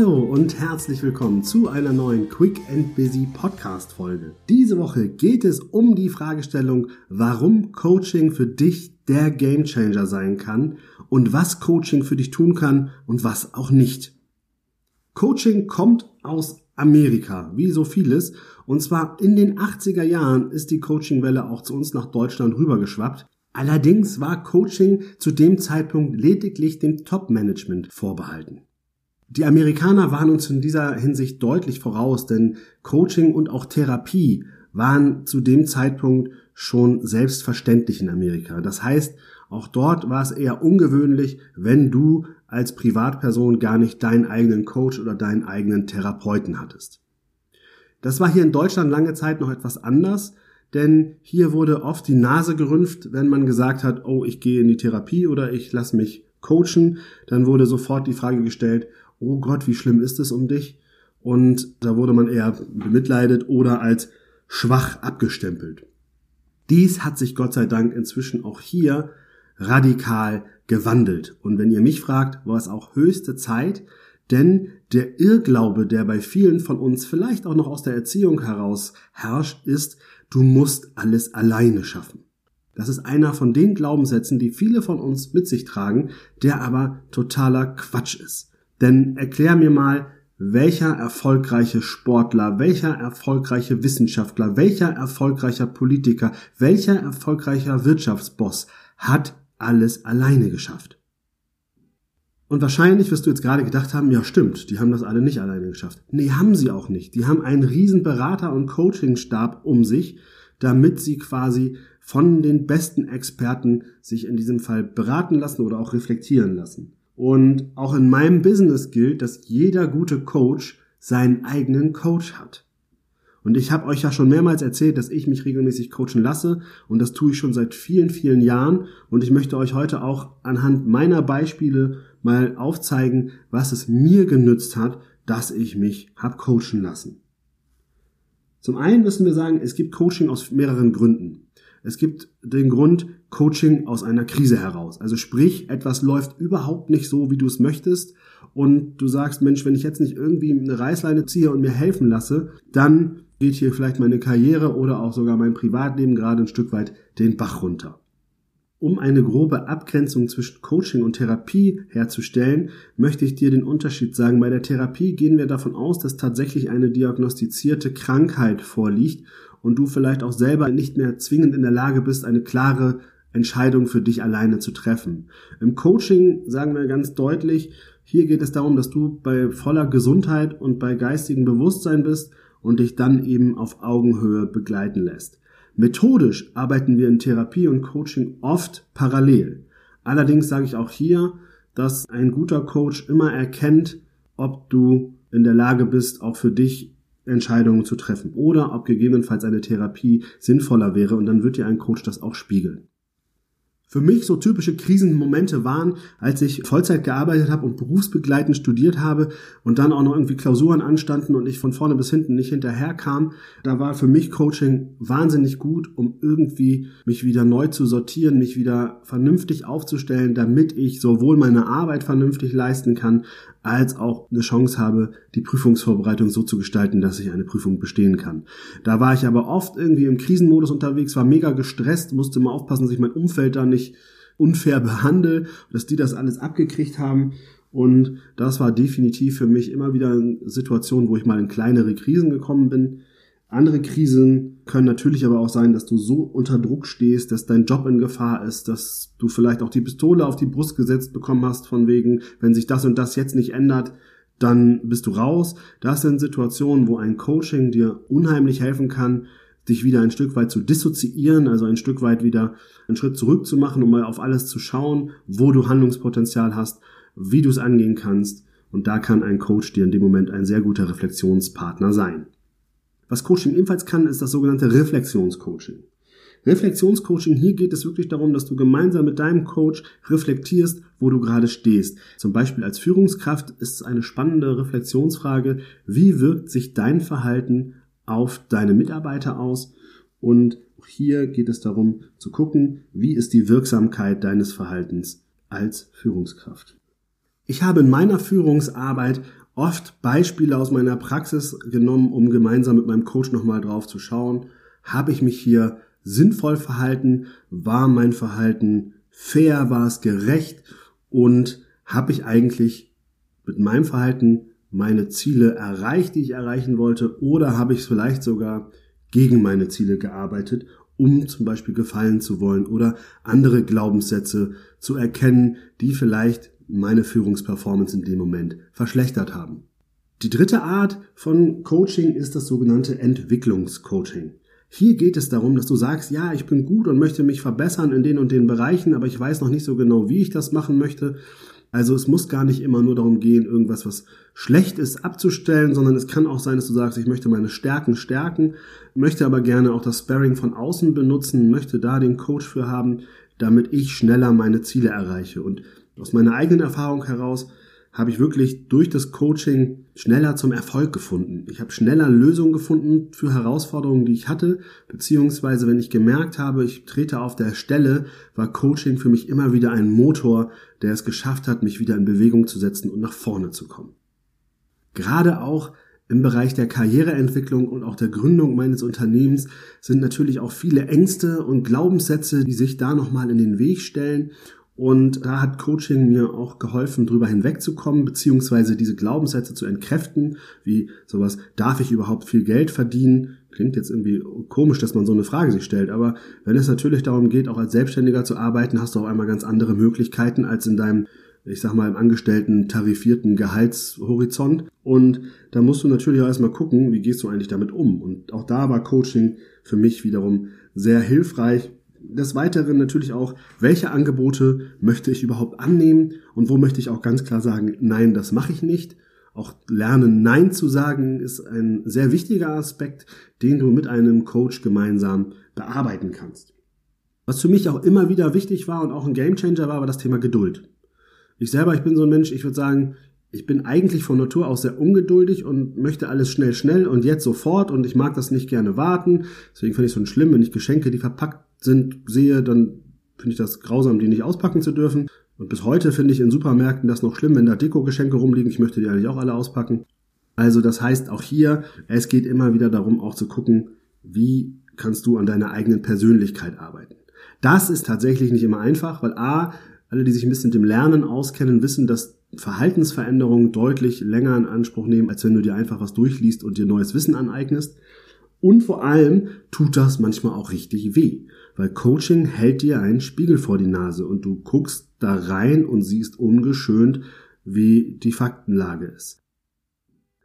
Hallo und herzlich willkommen zu einer neuen Quick and Busy Podcast Folge. Diese Woche geht es um die Fragestellung, warum Coaching für dich der Gamechanger sein kann und was Coaching für dich tun kann und was auch nicht. Coaching kommt aus Amerika, wie so vieles, und zwar in den 80er Jahren ist die Coachingwelle auch zu uns nach Deutschland rübergeschwappt. Allerdings war Coaching zu dem Zeitpunkt lediglich dem Top-Management vorbehalten. Die Amerikaner waren uns in dieser Hinsicht deutlich voraus, denn Coaching und auch Therapie waren zu dem Zeitpunkt schon selbstverständlich in Amerika. Das heißt, auch dort war es eher ungewöhnlich, wenn du als Privatperson gar nicht deinen eigenen Coach oder deinen eigenen Therapeuten hattest. Das war hier in Deutschland lange Zeit noch etwas anders, denn hier wurde oft die Nase gerümpft, wenn man gesagt hat, oh, ich gehe in die Therapie oder ich lasse mich coachen, dann wurde sofort die Frage gestellt, oh Gott, wie schlimm ist es um dich? Und da wurde man eher bemitleidet oder als schwach abgestempelt. Dies hat sich Gott sei Dank inzwischen auch hier radikal gewandelt. Und wenn ihr mich fragt, war es auch höchste Zeit, denn der Irrglaube, der bei vielen von uns vielleicht auch noch aus der Erziehung heraus herrscht, ist, du musst alles alleine schaffen. Das ist einer von den Glaubenssätzen, die viele von uns mit sich tragen, der aber totaler Quatsch ist. Denn erklär mir mal, welcher erfolgreiche Sportler, welcher erfolgreiche Wissenschaftler, welcher erfolgreicher Politiker, welcher erfolgreicher Wirtschaftsboss hat alles alleine geschafft. Und wahrscheinlich wirst du jetzt gerade gedacht haben, ja stimmt, die haben das alle nicht alleine geschafft. Nee, haben sie auch nicht. Die haben einen riesen Berater- und Coachingstab um sich, damit sie quasi von den besten Experten sich in diesem Fall beraten lassen oder auch reflektieren lassen. Und auch in meinem Business gilt, dass jeder gute Coach seinen eigenen Coach hat. Und ich habe euch ja schon mehrmals erzählt, dass ich mich regelmäßig coachen lasse und das tue ich schon seit vielen, vielen Jahren und ich möchte euch heute auch anhand meiner Beispiele mal aufzeigen, was es mir genützt hat, dass ich mich hab coachen lassen. Zum einen müssen wir sagen, es gibt Coaching aus mehreren Gründen. Es gibt den Grund Coaching aus einer Krise heraus. Also sprich, etwas läuft überhaupt nicht so, wie du es möchtest und du sagst, Mensch, wenn ich jetzt nicht irgendwie eine Reißleine ziehe und mir helfen lasse, dann geht hier vielleicht meine Karriere oder auch sogar mein Privatleben gerade ein Stück weit den Bach runter. Um eine grobe Abgrenzung zwischen Coaching und Therapie herzustellen, möchte ich dir den Unterschied sagen. Bei der Therapie gehen wir davon aus, dass tatsächlich eine diagnostizierte Krankheit vorliegt und du vielleicht auch selber nicht mehr zwingend in der Lage bist, eine klare Entscheidung für dich alleine zu treffen. Im Coaching sagen wir ganz deutlich, hier geht es darum, dass du bei voller Gesundheit und bei geistigem Bewusstsein bist und dich dann eben auf Augenhöhe begleiten lässt. Methodisch arbeiten wir in Therapie und Coaching oft parallel. Allerdings sage ich auch hier, dass ein guter Coach immer erkennt, ob du in der Lage bist, auch für dich Entscheidungen zu treffen oder ob gegebenenfalls eine Therapie sinnvoller wäre und dann wird dir ein Coach das auch spiegeln. Für mich so typische Krisenmomente waren, als ich Vollzeit gearbeitet habe und berufsbegleitend studiert habe und dann auch noch irgendwie Klausuren anstanden und ich von vorne bis hinten nicht hinterherkam. Da war für mich Coaching wahnsinnig gut, um irgendwie mich wieder neu zu sortieren, mich wieder vernünftig aufzustellen, damit ich sowohl meine Arbeit vernünftig leisten kann, als auch eine Chance habe, die Prüfungsvorbereitung so zu gestalten, dass ich eine Prüfung bestehen kann. Da war ich aber oft irgendwie im Krisenmodus unterwegs, war mega gestresst, musste mal aufpassen, dass ich mein Umfeld da nicht unfair behandle, dass die das alles abgekriegt haben. Und das war definitiv für mich immer wieder eine Situation, wo ich mal in kleinere Krisen gekommen bin. Andere Krisen können natürlich aber auch sein, dass du so unter Druck stehst, dass dein Job in Gefahr ist, dass du vielleicht auch die Pistole auf die Brust gesetzt bekommen hast, von wegen, wenn sich das und das jetzt nicht ändert, dann bist du raus. Das sind Situationen, wo ein Coaching dir unheimlich helfen kann, dich wieder ein Stück weit zu dissoziieren, also ein Stück weit wieder einen Schritt zurück zu machen, um mal auf alles zu schauen, wo du Handlungspotenzial hast, wie du es angehen kannst. Und da kann ein Coach dir in dem Moment ein sehr guter Reflexionspartner sein. Was Coaching ebenfalls kann, ist das sogenannte Reflexionscoaching. Reflexionscoaching, hier geht es wirklich darum, dass du gemeinsam mit deinem Coach reflektierst, wo du gerade stehst. Zum Beispiel als Führungskraft ist es eine spannende Reflexionsfrage, wie wirkt sich dein Verhalten auf deine Mitarbeiter aus? Und hier geht es darum zu gucken, wie ist die Wirksamkeit deines Verhaltens als Führungskraft. Ich habe in meiner Führungsarbeit oft Beispiele aus meiner Praxis genommen, um gemeinsam mit meinem Coach nochmal drauf zu schauen. Habe ich mich hier sinnvoll verhalten? War mein Verhalten fair? War es gerecht? Und habe ich eigentlich mit meinem Verhalten meine Ziele erreicht, die ich erreichen wollte? Oder habe ich vielleicht sogar gegen meine Ziele gearbeitet, um zum Beispiel gefallen zu wollen oder andere Glaubenssätze zu erkennen, die vielleicht meine Führungsperformance in dem Moment verschlechtert haben. Die dritte Art von Coaching ist das sogenannte Entwicklungscoaching. Hier geht es darum, dass du sagst, ja, ich bin gut und möchte mich verbessern in den und den Bereichen, aber ich weiß noch nicht so genau, wie ich das machen möchte. Also es muss gar nicht immer nur darum gehen, irgendwas, was schlecht ist, abzustellen, sondern es kann auch sein, dass du sagst, ich möchte meine Stärken stärken, möchte aber gerne auch das Sparring von außen benutzen, möchte da den Coach für haben, damit ich schneller meine Ziele erreiche. Und aus meiner eigenen Erfahrung heraus habe ich wirklich durch das Coaching schneller zum Erfolg gefunden. Ich habe schneller Lösungen gefunden für Herausforderungen, die ich hatte, beziehungsweise wenn ich gemerkt habe, ich trete auf der Stelle, war Coaching für mich immer wieder ein Motor, der es geschafft hat, mich wieder in Bewegung zu setzen und nach vorne zu kommen. Gerade auch im Bereich der Karriereentwicklung und auch der Gründung meines Unternehmens sind natürlich auch viele Ängste und Glaubenssätze, die sich da nochmal in den Weg stellen und da hat Coaching mir auch geholfen, drüber hinwegzukommen, beziehungsweise diese Glaubenssätze zu entkräften, wie sowas, darf ich überhaupt viel Geld verdienen? Klingt jetzt irgendwie komisch, dass man so eine Frage sich stellt, aber wenn es natürlich darum geht, auch als Selbstständiger zu arbeiten, hast du auch einmal ganz andere Möglichkeiten als in deinem ich sag mal, im angestellten tarifierten Gehaltshorizont. Und da musst du natürlich auch erstmal gucken, wie gehst du eigentlich damit um. Und auch da war Coaching für mich wiederum sehr hilfreich, des Weiteren natürlich auch, welche Angebote möchte ich überhaupt annehmen und wo möchte ich auch ganz klar sagen, nein, das mache ich nicht. Auch lernen, Nein zu sagen, ist ein sehr wichtiger Aspekt, den du mit einem Coach gemeinsam bearbeiten kannst. Was für mich auch immer wieder wichtig war und auch ein Gamechanger war, war das Thema Geduld. Ich selber, ich bin so ein Mensch, ich würde sagen, ich bin eigentlich von Natur aus sehr ungeduldig und möchte alles schnell, schnell und jetzt sofort und ich mag das nicht gerne warten. Deswegen finde ich es so schlimm, wenn ich Geschenke, die verpackt sind, sehe, dann finde ich das grausam, die nicht auspacken zu dürfen. Und bis heute finde ich in Supermärkten das noch schlimm, wenn da Deko-Geschenke rumliegen. Ich möchte die eigentlich auch alle auspacken. Also das heißt auch hier, es geht immer wieder darum, auch zu gucken, wie kannst du an deiner eigenen Persönlichkeit arbeiten. Das ist tatsächlich nicht immer einfach, weil A, alle, die sich ein bisschen mit dem Lernen auskennen, wissen, dass Verhaltensveränderungen deutlich länger in Anspruch nehmen, als wenn du dir einfach was durchliest und dir neues Wissen aneignest. Und vor allem tut das manchmal auch richtig weh, weil Coaching hält dir einen Spiegel vor die Nase und du guckst da rein und siehst ungeschönt, wie die Faktenlage ist.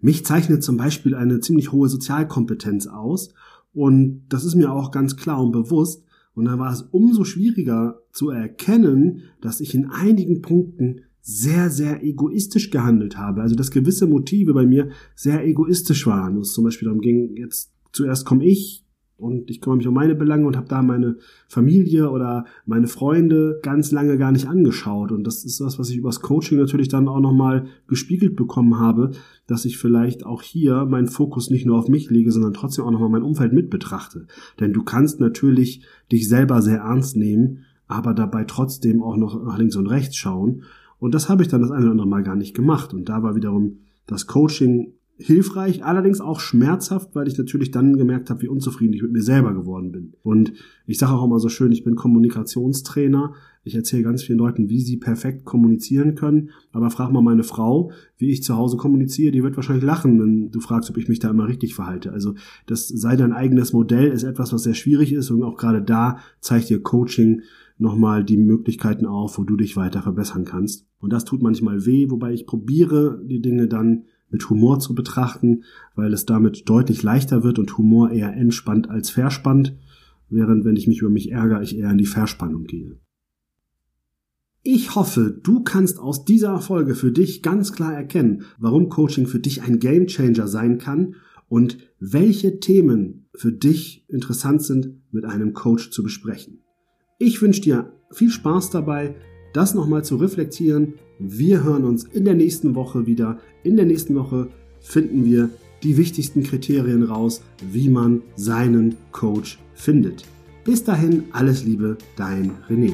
Mich zeichnet zum Beispiel eine ziemlich hohe Sozialkompetenz aus und das ist mir auch ganz klar und bewusst, und da war es umso schwieriger zu erkennen, dass ich in einigen Punkten sehr, sehr egoistisch gehandelt habe. Also dass gewisse Motive bei mir sehr egoistisch waren. Es zum Beispiel darum ging, jetzt zuerst komme ich und ich kümmere mich um meine Belange und habe da meine Familie oder meine Freunde ganz lange gar nicht angeschaut. Und das ist das, was ich übers Coaching natürlich dann auch nochmal gespiegelt bekommen habe, dass ich vielleicht auch hier meinen Fokus nicht nur auf mich lege, sondern trotzdem auch nochmal mein Umfeld mit betrachte. Denn du kannst natürlich dich selber sehr ernst nehmen, aber dabei trotzdem auch noch nach links und rechts schauen. Und das habe ich dann das eine oder andere Mal gar nicht gemacht. Und da war wiederum das Coaching hilfreich, allerdings auch schmerzhaft, weil ich natürlich dann gemerkt habe, wie unzufrieden ich mit mir selber geworden bin. Und ich sage auch immer so schön, ich bin Kommunikationstrainer. Ich erzähle ganz vielen Leuten, wie sie perfekt kommunizieren können. Aber frag mal meine Frau, wie ich zu Hause kommuniziere, die wird wahrscheinlich lachen, wenn du fragst, ob ich mich da immer richtig verhalte. Also das sei dein eigenes Modell ist etwas, was sehr schwierig ist und auch gerade da zeigt dir Coaching nochmal die Möglichkeiten auf, wo du dich weiter verbessern kannst. Und das tut manchmal weh, wobei ich probiere, die Dinge dann mit Humor zu betrachten, weil es damit deutlich leichter wird und Humor eher entspannt als verspannt, während wenn ich mich über mich ärgere, ich eher in die Verspannung gehe. Ich hoffe, du kannst aus dieser Folge für dich ganz klar erkennen, warum Coaching für dich ein Gamechanger sein kann und welche Themen für dich interessant sind, mit einem Coach zu besprechen. Ich wünsche dir viel Spaß dabei, das nochmal zu reflektieren wir hören uns in der nächsten Woche wieder. In der nächsten Woche finden wir die wichtigsten Kriterien raus, wie man seinen Coach findet. Bis dahin, alles Liebe, dein René.